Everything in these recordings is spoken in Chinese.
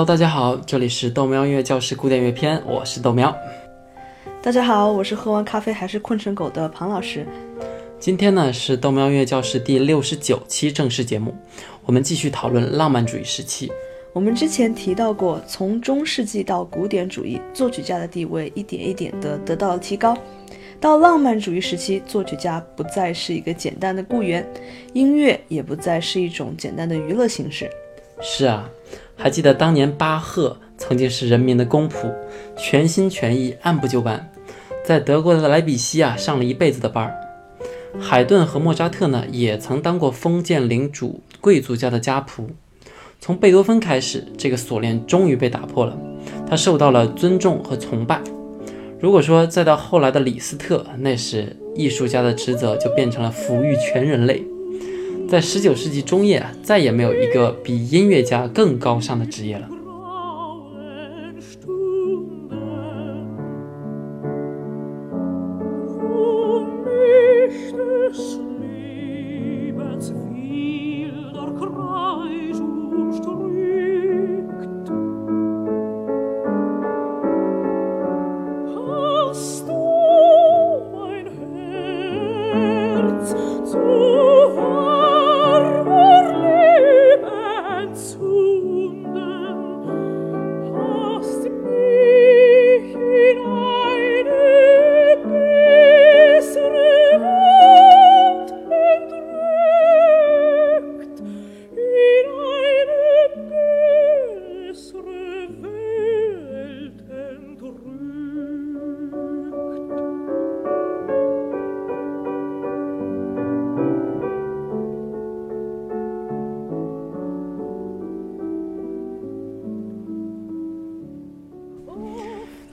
Hello，大家好，这里是豆苗音乐教室古典乐篇，我是豆苗。大家好，我是喝完咖啡还是困成狗的庞老师。今天呢是豆苗音乐教室第六十九期正式节目，我们继续讨论浪漫主义时期。我们之前提到过，从中世纪到古典主义，作曲家的地位一点一点的得到了提高。到浪漫主义时期，作曲家不再是一个简单的雇员，音乐也不再是一种简单的娱乐形式。是啊，还记得当年巴赫曾经是人民的公仆，全心全意、按部就班，在德国的莱比锡啊上了一辈子的班儿。海顿和莫扎特呢，也曾当过封建领主贵族家的家仆。从贝多芬开始，这个锁链终于被打破了，他受到了尊重和崇拜。如果说再到后来的李斯特，那时艺术家的职责就变成了抚育全人类。在十九世纪中叶，再也没有一个比音乐家更高尚的职业了。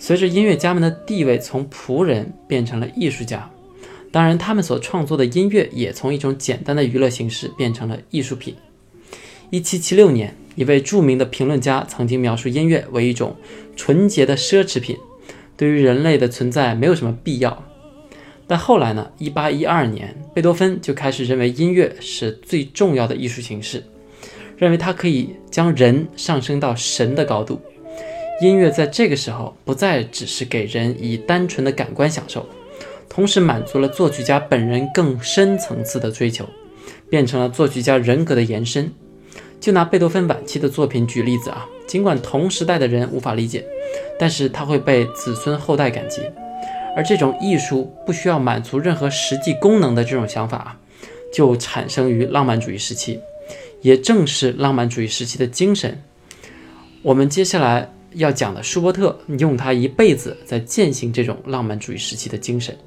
随着音乐家们的地位从仆人变成了艺术家，当然，他们所创作的音乐也从一种简单的娱乐形式变成了艺术品。一七七六年，一位著名的评论家曾经描述音乐为一种纯洁的奢侈品，对于人类的存在没有什么必要。但后来呢？一八一二年，贝多芬就开始认为音乐是最重要的艺术形式，认为它可以将人上升到神的高度。音乐在这个时候不再只是给人以单纯的感官享受，同时满足了作曲家本人更深层次的追求，变成了作曲家人格的延伸。就拿贝多芬晚期的作品举例子啊，尽管同时代的人无法理解，但是他会被子孙后代感激。而这种艺术不需要满足任何实际功能的这种想法啊，就产生于浪漫主义时期，也正是浪漫主义时期的精神。我们接下来。要讲的舒伯特用他一辈子在践行这种浪漫主义时期的精神。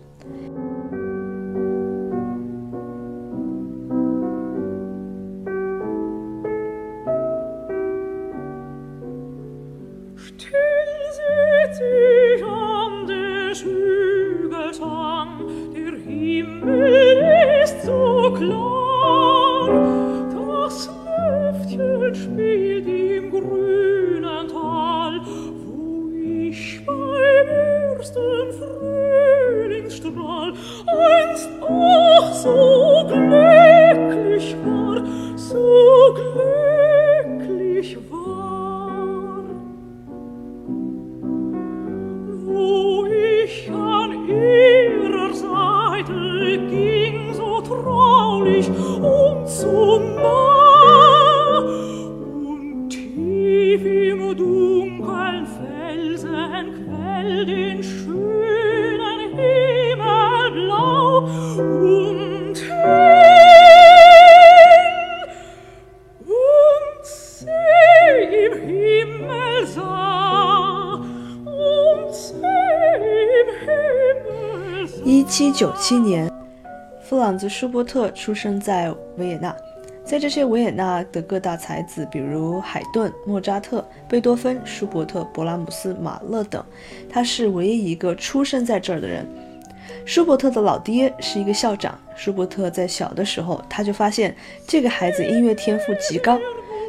一七九七年，弗朗兹·舒伯特出生在维也纳。在这些维也纳的各大才子，比如海顿、莫扎特、贝多芬、舒伯特、勃拉姆斯、马勒等，他是唯一一个出生在这儿的人。舒伯特的老爹是一个校长。舒伯特在小的时候，他就发现这个孩子音乐天赋极高，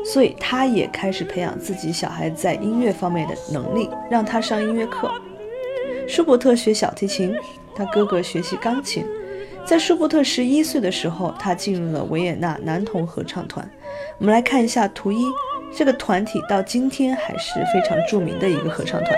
所以他也开始培养自己小孩在音乐方面的能力，让他上音乐课。舒伯特学小提琴。他哥哥学习钢琴，在舒伯特十一岁的时候，他进入了维也纳男童合唱团。我们来看一下图一，这个团体到今天还是非常著名的一个合唱团。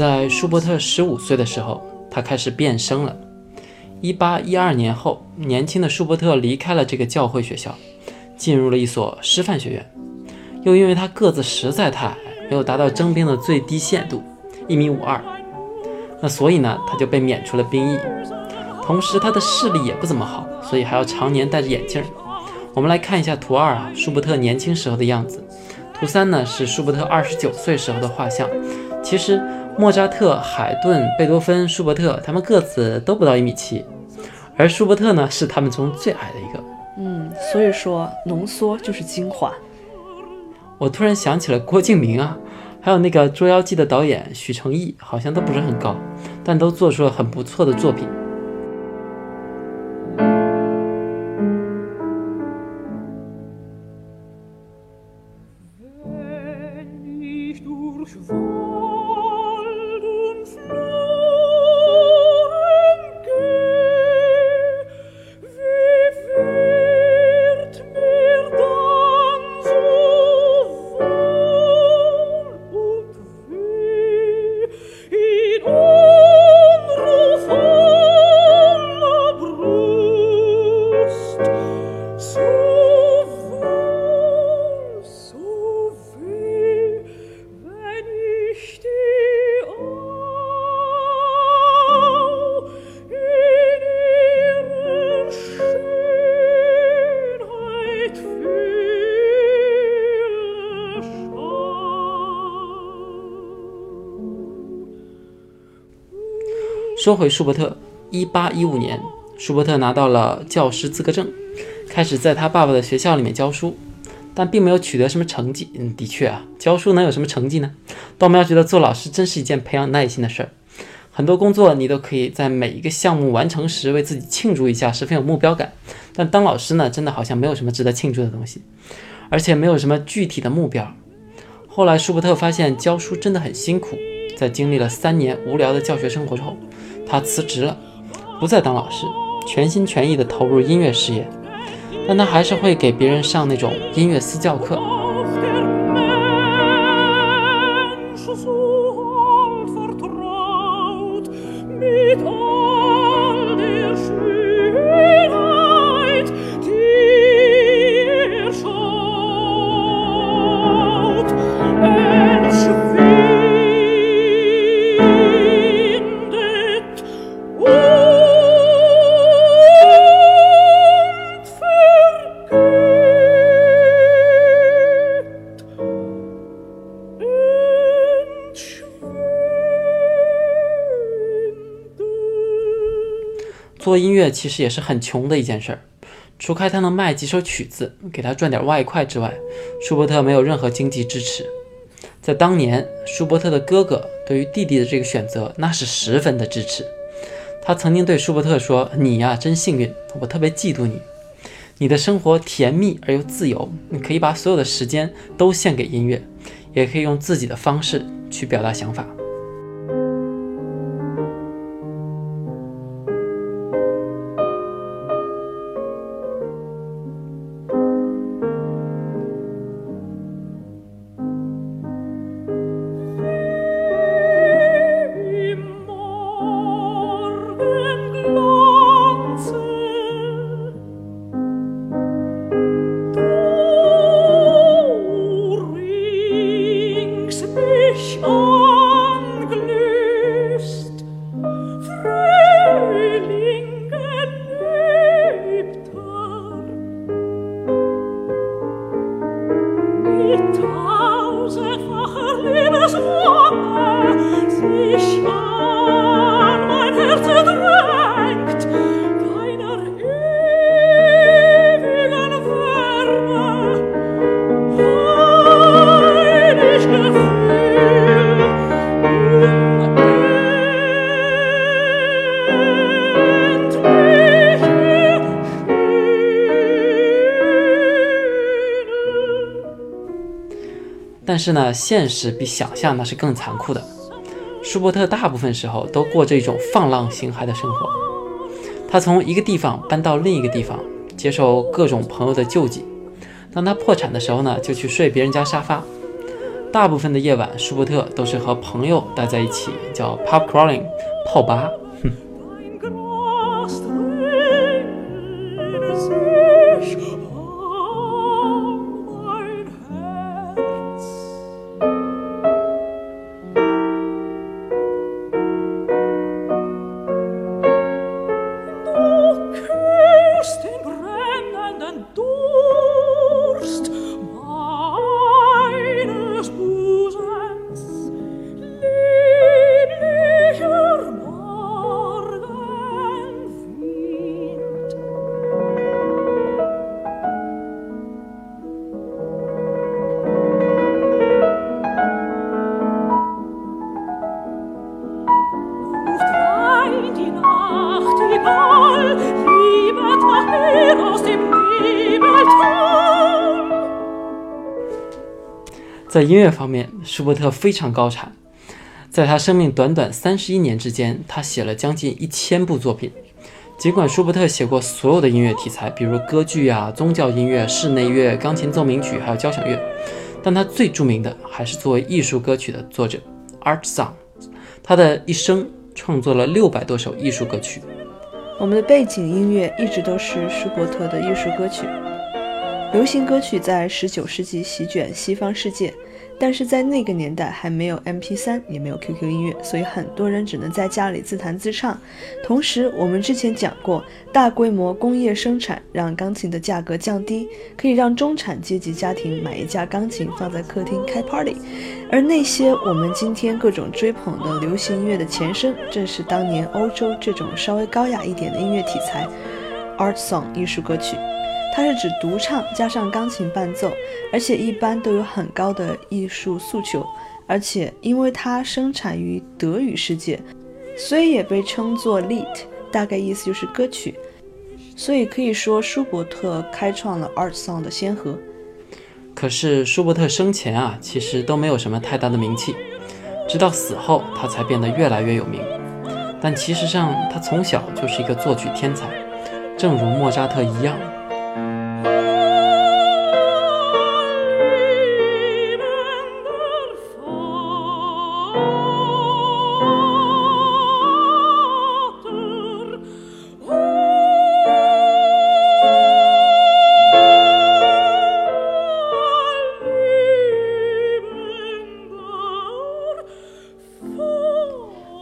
在舒伯特十五岁的时候，他开始变声了。一八一二年后，年轻的舒伯特离开了这个教会学校，进入了一所师范学院。又因为他个子实在太矮，没有达到征兵的最低限度，一米五二，那所以呢，他就被免除了兵役。同时，他的视力也不怎么好，所以还要常年戴着眼镜。我们来看一下图二啊，舒伯特年轻时候的样子。图三呢是舒伯特二十九岁时候的画像。其实。莫扎特、海顿、贝多芬、舒伯特，他们个子都不到一米七，而舒伯特呢是他们中最矮的一个。嗯，所以说浓缩就是精华。我突然想起了郭敬明啊，还有那个《捉妖记》的导演许成义，好像都不是很高，但都做出了很不错的作品。说回舒伯特，一八一五年，舒伯特拿到了教师资格证，开始在他爸爸的学校里面教书，但并没有取得什么成绩。嗯，的确啊，教书能有什么成绩呢？道苗觉得做老师真是一件培养耐心的事儿。很多工作你都可以在每一个项目完成时为自己庆祝一下，十分有目标感。但当老师呢，真的好像没有什么值得庆祝的东西，而且没有什么具体的目标。后来舒伯特发现教书真的很辛苦，在经历了三年无聊的教学生活之后。他辞职了，不再当老师，全心全意地投入音乐事业。但他还是会给别人上那种音乐私教课。音乐其实也是很穷的一件事儿，除开他能卖几首曲子给他赚点外快之外，舒伯特没有任何经济支持。在当年，舒伯特的哥哥对于弟弟的这个选择那是十分的支持。他曾经对舒伯特说：“你呀，真幸运，我特别嫉妒你。你的生活甜蜜而又自由，你可以把所有的时间都献给音乐，也可以用自己的方式去表达想法。” tausendfacher Liebeswunder sich 是呢，现实比想象那是更残酷的。舒伯特大部分时候都过着一种放浪形骸的生活。他从一个地方搬到另一个地方，接受各种朋友的救济。当他破产的时候呢，就去睡别人家沙发。大部分的夜晚，舒伯特都是和朋友待在一起，叫 pub crawling，泡吧。在音乐方面，舒伯特非常高产。在他生命短短三十一年之间，他写了将近一千部作品。尽管舒伯特写过所有的音乐题材，比如歌剧啊、宗教音乐、室内乐、钢琴奏鸣曲，还有交响乐，但他最著名的还是作为艺术歌曲的作者，art song。他的一生创作了六百多首艺术歌曲。我们的背景音乐一直都是舒伯特的艺术歌曲。流行歌曲在十九世纪席卷西方世界，但是在那个年代还没有 MP3，也没有 QQ 音乐，所以很多人只能在家里自弹自唱。同时，我们之前讲过，大规模工业生产让钢琴的价格降低，可以让中产阶级家庭买一架钢琴放在客厅开 party。而那些我们今天各种追捧的流行音乐的前身，正是当年欧洲这种稍微高雅一点的音乐题材，art song 艺术歌曲。它是指独唱加上钢琴伴奏，而且一般都有很高的艺术诉求，而且因为它生产于德语世界，所以也被称作 Lied，大概意思就是歌曲。所以可以说舒伯特开创了 art song 的先河。可是舒伯特生前啊，其实都没有什么太大的名气，直到死后他才变得越来越有名。但其实上他从小就是一个作曲天才，正如莫扎特一样。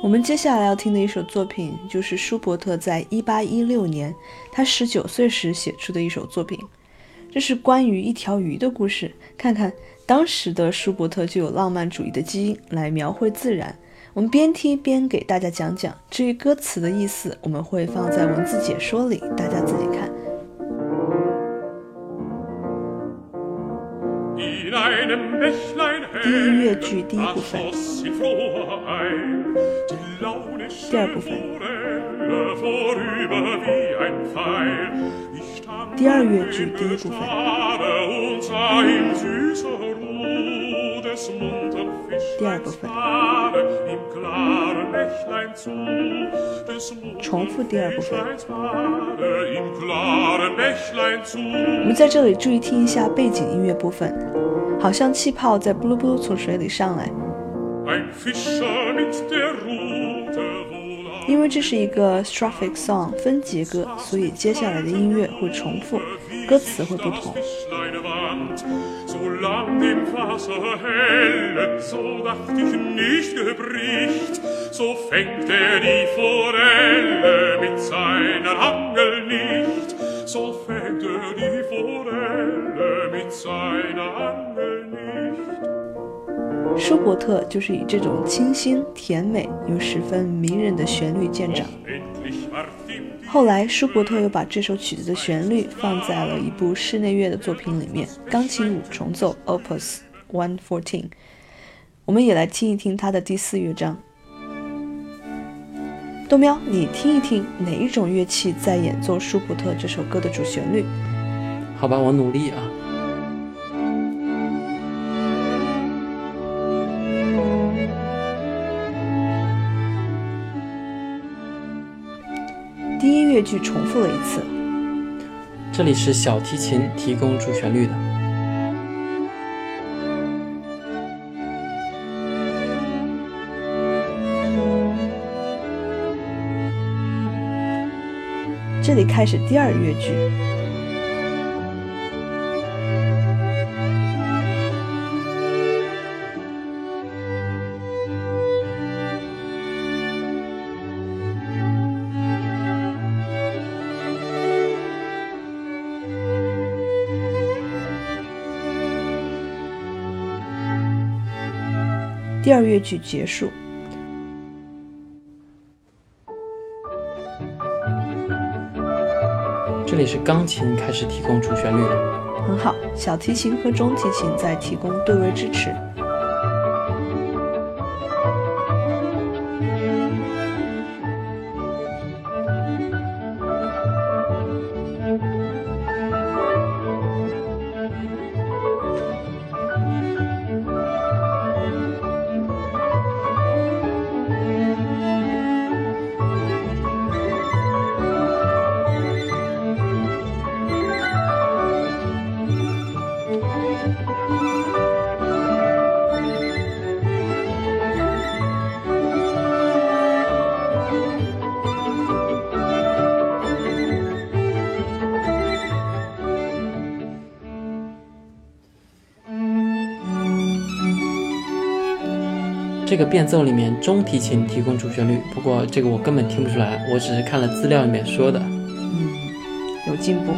我们接下来要听的一首作品，就是舒伯特在1816年他19岁时写出的一首作品。这是关于一条鱼的故事。看看当时的舒伯特就有浪漫主义的基因来描绘自然。我们边听边给大家讲讲。至于歌词的意思，我们会放在文字解说里，大家自己看。第一乐句第一部分，第二部分，第二乐句第一部分，第二部分，重复第二部分。我们在这里注意听一下背景音乐部分，好像气泡在布噜布噜从水里上来。因为这是一个 strophic song 分节歌，所以接下来的音乐会重复，歌词会不同。Lang im Wasser helle, so dacht ich nicht gebricht, so fängt er die Forelle mit seiner Angel nicht, so fängt er die Forelle mit seiner Angel nicht. 舒伯特就是以这种清新、甜美又十分迷人的旋律见长。后来，舒伯特又把这首曲子的旋律放在了一部室内乐的作品里面，钢琴五重奏 Opus One Fourteen。我们也来听一听它的第四乐章。豆喵，你听一听哪一种乐器在演奏舒伯特这首歌的主旋律？好吧，我努力啊。第一乐句重复了一次，这里是小提琴提供主旋律的。这里开始第二乐句。第二乐句结束。这里是钢琴开始提供主旋律了。很好，小提琴和中提琴在提供对位支持。这个变奏里面中提琴提供主旋律，不过这个我根本听不出来，我只是看了资料里面说的。嗯，有进步。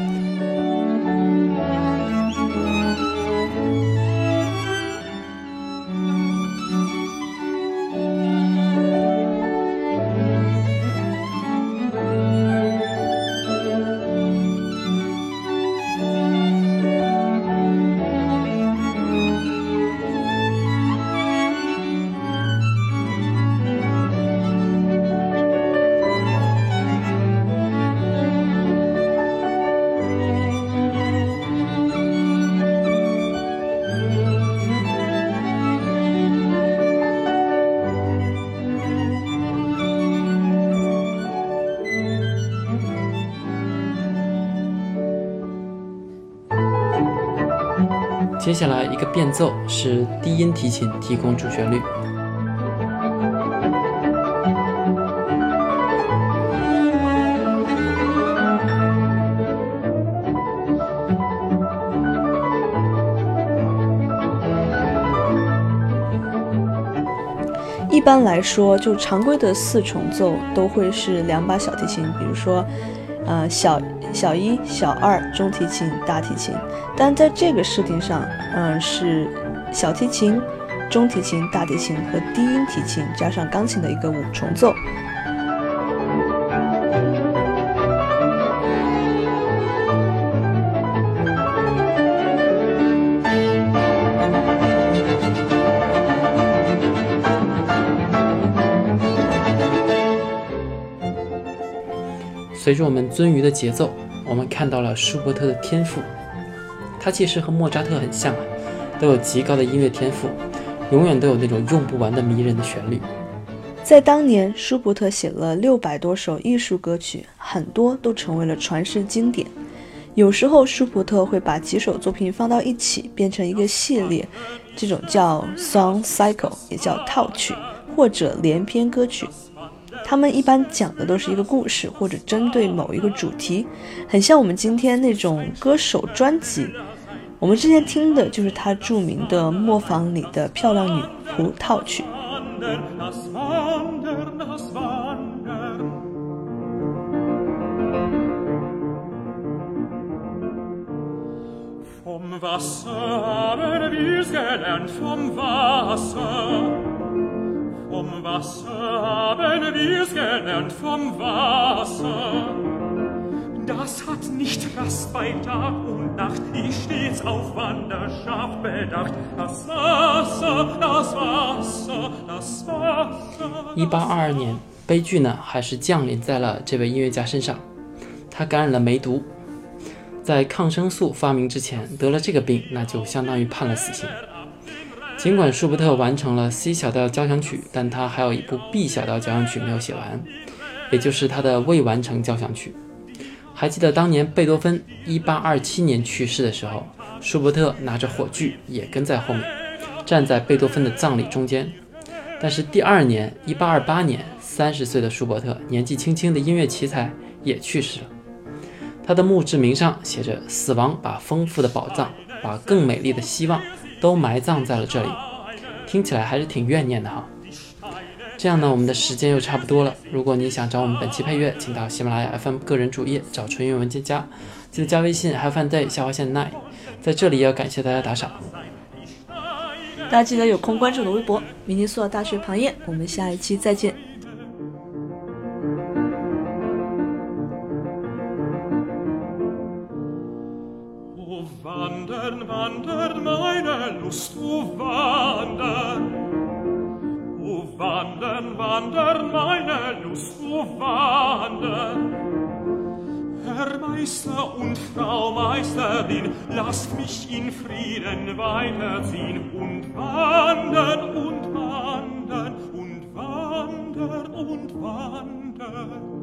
接下来一个变奏是低音提琴提供主旋律。一般来说，就常规的四重奏都会是两把小提琴，比如说，呃，小小一、小二、中提琴、大提琴。但在这个设定上，嗯、是小提琴、中提琴、大提琴和低音提琴加上钢琴的一个五重奏。随着我们鳟鱼的节奏，我们看到了舒伯特的天赋。他其实和莫扎特很像啊，都有极高的音乐天赋，永远都有那种用不完的迷人的旋律。在当年，舒伯特写了六百多首艺术歌曲，很多都成为了传世经典。有时候，舒伯特会把几首作品放到一起，变成一个系列，这种叫 song cycle，也叫套曲或者连篇歌曲。他们一般讲的都是一个故事或者针对某一个主题很像我们今天那种歌手专辑。我们之前听的就是他著名的磨坊里的漂亮女葡萄曲。From the baser baser Vom Wasser haben wir's gelernt, vom Wasser. Das hat nicht Rast bei Tag und Nacht, ich stets auf Wanderschaft bedacht. Das Wasser, das Wasser, das Wasser. 一八二二年，悲剧呢还是降临在了这位音乐家身上，他感染了梅毒，在抗生素发明之前得了这个病，那就相当于判了死刑。尽管舒伯特完成了 C 小调交响曲，但他还有一部 B 小调交响曲没有写完，也就是他的未完成交响曲。还记得当年贝多芬1827年去世的时候，舒伯特拿着火炬也跟在后面，站在贝多芬的葬礼中间。但是第二年，1828年，三十岁的舒伯特年纪轻轻的音乐奇才也去世了。他的墓志铭上写着：“死亡把丰富的宝藏，把更美丽的希望都埋葬在了这里。”听起来还是挺怨念的哈。这样呢，我们的时间又差不多了。如果你想找我们本期配乐，请到喜马拉雅 FM 个人主页找纯音乐文件夹，记得加微信 have fun day 下划线 nine。在这里也要感谢大家打赏。大家记得有空关注我的微博“明尼苏达大学旁叶”，我们下一期再见。musst du wandern. O wandern, wandern, meine Lust, o wandern. Herr Meister und Frau Meisterin, lasst mich in Frieden weiterziehen und wandern und wandern und wandern und wandern.